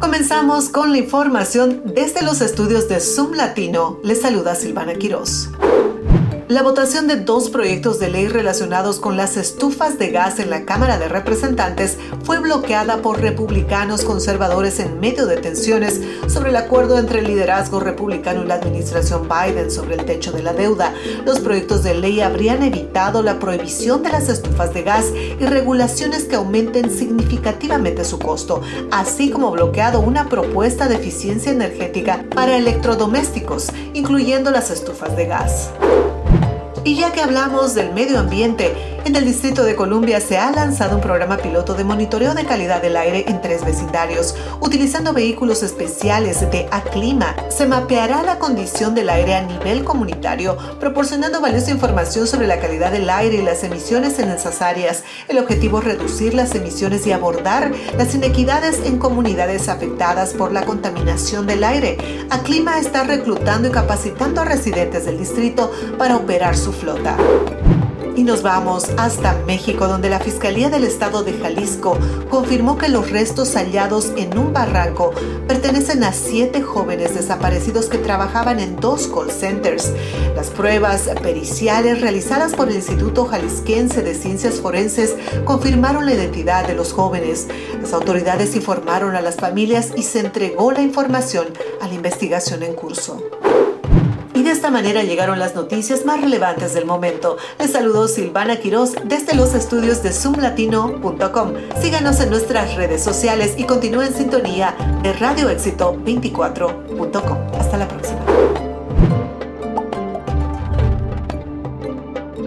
Comenzamos con la información desde los estudios de Zoom Latino. Les saluda Silvana Quiroz. La votación de dos proyectos de ley relacionados con las estufas de gas en la Cámara de Representantes fue bloqueada por republicanos conservadores en medio de tensiones sobre el acuerdo entre el liderazgo republicano y la administración Biden sobre el techo de la deuda. Los proyectos de ley habrían evitado la prohibición de las estufas de gas y regulaciones que aumenten significativamente su costo, así como bloqueado una propuesta de eficiencia energética para electrodomésticos, incluyendo las estufas de gas. Y ya que hablamos del medio ambiente, en el Distrito de Columbia se ha lanzado un programa piloto de monitoreo de calidad del aire en tres vecindarios. Utilizando vehículos especiales de Aclima, se mapeará la condición del aire a nivel comunitario, proporcionando valiosa información sobre la calidad del aire y las emisiones en esas áreas. El objetivo es reducir las emisiones y abordar las inequidades en comunidades afectadas por la contaminación del aire. Aclima está reclutando y capacitando a residentes del distrito para operar su flota. Y nos vamos hasta México, donde la Fiscalía del Estado de Jalisco confirmó que los restos hallados en un barranco pertenecen a siete jóvenes desaparecidos que trabajaban en dos call centers. Las pruebas periciales realizadas por el Instituto Jalisquense de Ciencias Forenses confirmaron la identidad de los jóvenes. Las autoridades informaron a las familias y se entregó la información a la investigación en curso. Y de esta manera llegaron las noticias más relevantes del momento. Les saludó Silvana Quiroz desde los estudios de zoomlatino.com. Síganos en nuestras redes sociales y continúen en sintonía de radioéxito24.com. Hasta la próxima.